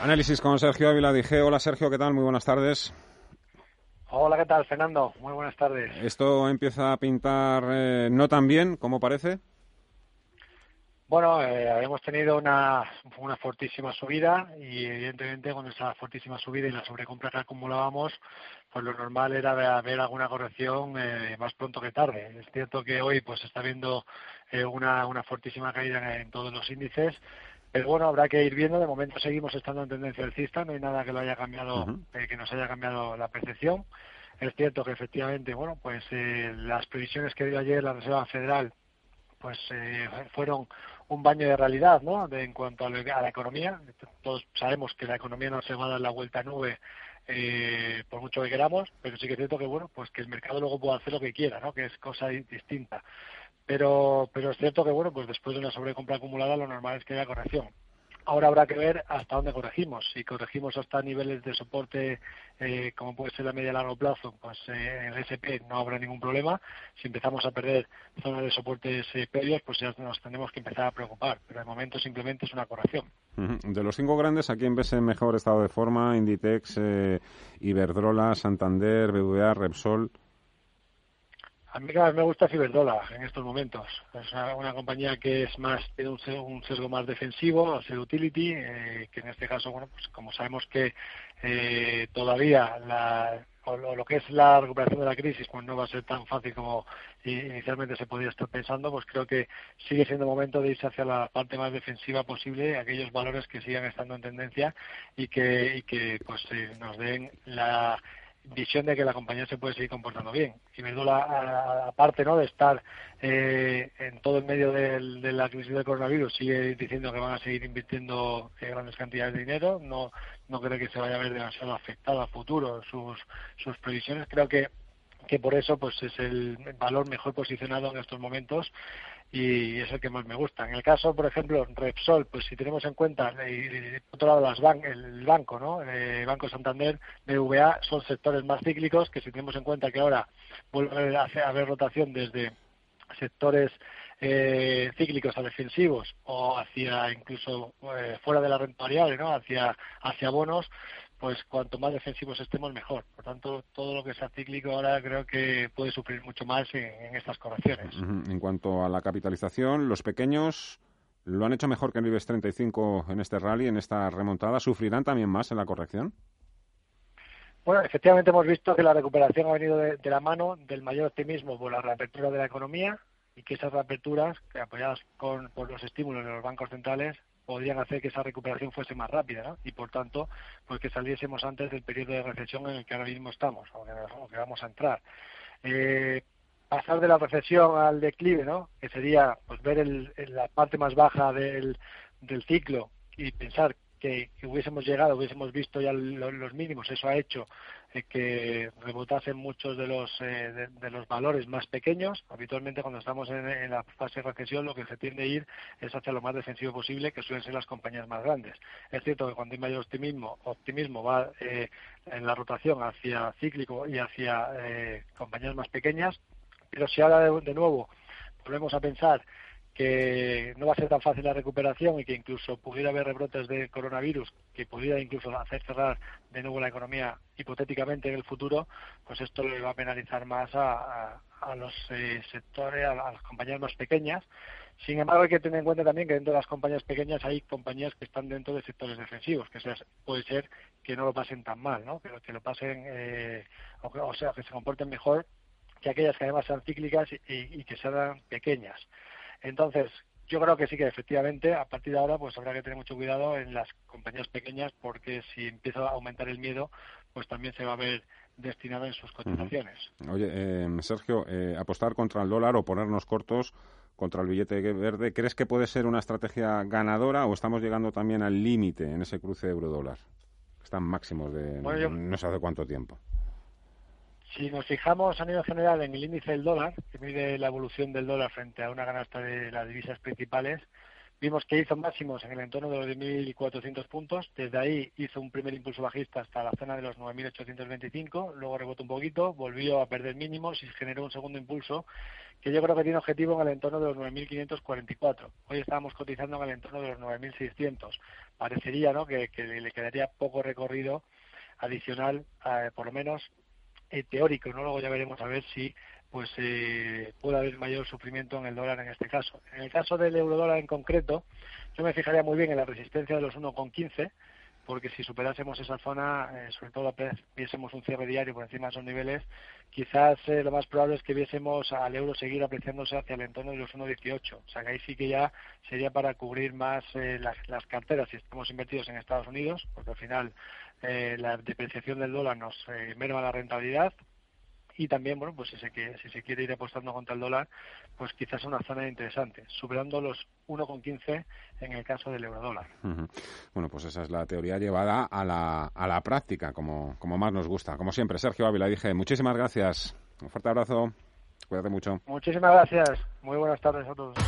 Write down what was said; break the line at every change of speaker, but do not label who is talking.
Análisis con Sergio Ávila dije. Hola Sergio, ¿qué tal? Muy buenas tardes.
Hola, ¿qué tal, Fernando? Muy buenas tardes.
¿Esto empieza a pintar eh, no tan bien como parece?
Bueno, eh, habíamos tenido una, una fortísima subida y evidentemente con esa fortísima subida y la sobrecompra que acumulábamos, pues lo normal era ver alguna corrección eh, más pronto que tarde. Es cierto que hoy pues está viendo eh, una, una fortísima caída en todos los índices, pero bueno, habrá que ir viendo. De momento seguimos estando en tendencia alcista, no hay nada que lo haya cambiado, eh, que nos haya cambiado la percepción. Es cierto que efectivamente, bueno, pues eh, las previsiones que dio ayer la Reserva Federal, pues eh, fueron un baño de realidad, ¿no? De, en cuanto a, la economía. Todos sabemos que la economía no se va a dar la vuelta a nube eh, por mucho que queramos, pero sí que es cierto que bueno, pues que el mercado luego puede hacer lo que quiera, ¿no? Que es cosa distinta. Pero, pero es cierto que, bueno, pues después de una sobrecompra acumulada lo normal es que haya corrección. Ahora habrá que ver hasta dónde corregimos. Si corregimos hasta niveles de soporte, eh, como puede ser a medio y largo plazo, pues eh, en el SP no habrá ningún problema. Si empezamos a perder zonas de soportes eh, previos, pues ya nos tenemos que empezar a preocupar. Pero de momento simplemente es una corrección.
De los cinco grandes, ¿a quién ves en mejor estado de forma? Inditex, Iberdrola, Santander, BVA, Repsol.
A mí cada vez me gusta Ciberdrola en estos momentos. Es una, compañía que es más tiene un, sesgo más defensivo, ser utility, eh, que en este caso, bueno, pues como sabemos que eh, todavía la, lo, que es la recuperación de la crisis, pues no va a ser tan fácil como inicialmente se podía estar pensando, pues creo que sigue siendo momento de irse hacia la parte más defensiva posible, aquellos valores que sigan estando en tendencia y que, y que pues eh, nos den la visión de que la compañía se puede seguir comportando bien. Y Verdula, aparte ¿no? de estar eh, en todo el medio de la crisis del coronavirus, sigue diciendo que van a seguir invirtiendo eh, grandes cantidades de dinero. No, no creo que se vaya a ver demasiado afectado a futuro sus, sus previsiones. Creo que que por eso pues es el valor mejor posicionado en estos momentos y es el que más me gusta. En el caso, por ejemplo, Repsol, pues si tenemos en cuenta, y, por otro lado, las el banco, ¿no? Eh, banco Santander, BVA, son sectores más cíclicos que si tenemos en cuenta que ahora vuelve a haber rotación desde sectores eh, cíclicos a defensivos o hacia incluso eh, fuera de la renta variable, ¿no? Hacia, hacia bonos, pues cuanto más defensivos estemos mejor. Por tanto, todo lo que sea cíclico ahora creo que puede sufrir mucho más en, estas correcciones.
En cuanto a la capitalización, los pequeños lo han hecho mejor que el IBEX 35 en este rally, en esta remontada. ¿Sufrirán también más en la corrección?
Bueno, efectivamente hemos visto que la recuperación ha venido de, la mano del mayor optimismo por la reapertura de la economía y que esas reaperturas, que apoyadas con, por los estímulos de los bancos centrales, podrían hacer que esa recuperación fuese más rápida ¿no? y por tanto pues que saliésemos antes del periodo de recesión en el que ahora mismo estamos o que, vamos a entrar eh, pasar de la recesión al declive no que sería pues ver el, la parte más baja del, del ciclo y pensar que, hubiésemos llegado, hubiésemos visto ya los mínimos, eso ha hecho eh, que rebotasen muchos de los eh, de, los valores más pequeños. Habitualmente cuando estamos en, la fase de recesión lo que se tiende a ir es hacia lo más defensivo posible, que suelen ser las compañías más grandes. Es cierto que cuando hay mayor optimismo, optimismo va eh, en la rotación hacia cíclico y hacia compañías más pequeñas, pero si ahora de nuevo volvemos a pensar que no va a ser tan fácil la recuperación y que incluso pudiera haber rebrotes de coronavirus que pudiera incluso hacer cerrar de nuevo la economía hipotéticamente en el futuro, pues esto le va a penalizar más a, los eh, sectores, a, las compañías más pequeñas. Sin embargo, hay que tener en cuenta también que dentro de las compañías pequeñas hay compañías que están dentro de sectores defensivos, que puede ser que no lo pasen tan mal, ¿no? pero que lo pasen, eh, o, sea, que se comporten mejor que aquellas que además sean cíclicas y, y que sean pequeñas. Entonces, yo creo que sí que efectivamente a partir de ahora pues habrá que tener mucho cuidado en las compañías pequeñas porque si empieza a aumentar el miedo pues también se va a ver destinado en sus cotizaciones.
Oye, eh, Sergio, eh, apostar contra el dólar o ponernos cortos contra el billete verde, ¿crees que puede ser una estrategia ganadora o estamos llegando también al límite en ese cruce euro-dólar? Están máximos de no sé hace cuánto tiempo.
Si nos fijamos a nivel general en el índice del dólar, que mide la evolución del dólar frente a una canasta de las divisas principales, vimos que hizo máximos en el entorno de los 10.400 puntos. Desde ahí hizo un primer impulso bajista hasta la zona de los 9.825, luego rebotó un poquito, volvió a perder mínimos y generó un segundo impulso que yo creo que tiene objetivo en el entorno de los 9.544. Hoy estábamos cotizando en el entorno de los 9.600. Parecería ¿no? que, le quedaría poco recorrido adicional, eh, por lo menos eh, teórico, ¿no? Luego ya veremos a ver si pues eh, puede haber mayor sufrimiento en el dólar en este caso. En el caso del euro dólar en concreto, yo me fijaría muy bien en la resistencia de los 1,15 porque si superásemos esa zona, eh, sobre todo viésemos un cierre diario por encima de esos niveles, quizás eh, lo más probable es que viésemos al euro seguir apreciándose hacia el entorno de los 1,18. O sea que ahí sí que ya sería para cubrir más eh, las, carteras si estamos invertidos en Estados Unidos, porque al final la depreciación del dólar nos merma la rentabilidad, y también, bueno, pues si se, quiere, si se quiere ir apostando contra el dólar, pues quizás una zona interesante, superando los 1,15 en el caso del eurodólar.
Bueno, pues esa es la teoría llevada a la, a la práctica, como, como más nos gusta. Como siempre, Sergio Ávila, dije, muchísimas gracias. Un fuerte abrazo. Cuídate mucho.
Muchísimas gracias. Muy buenas tardes a todos.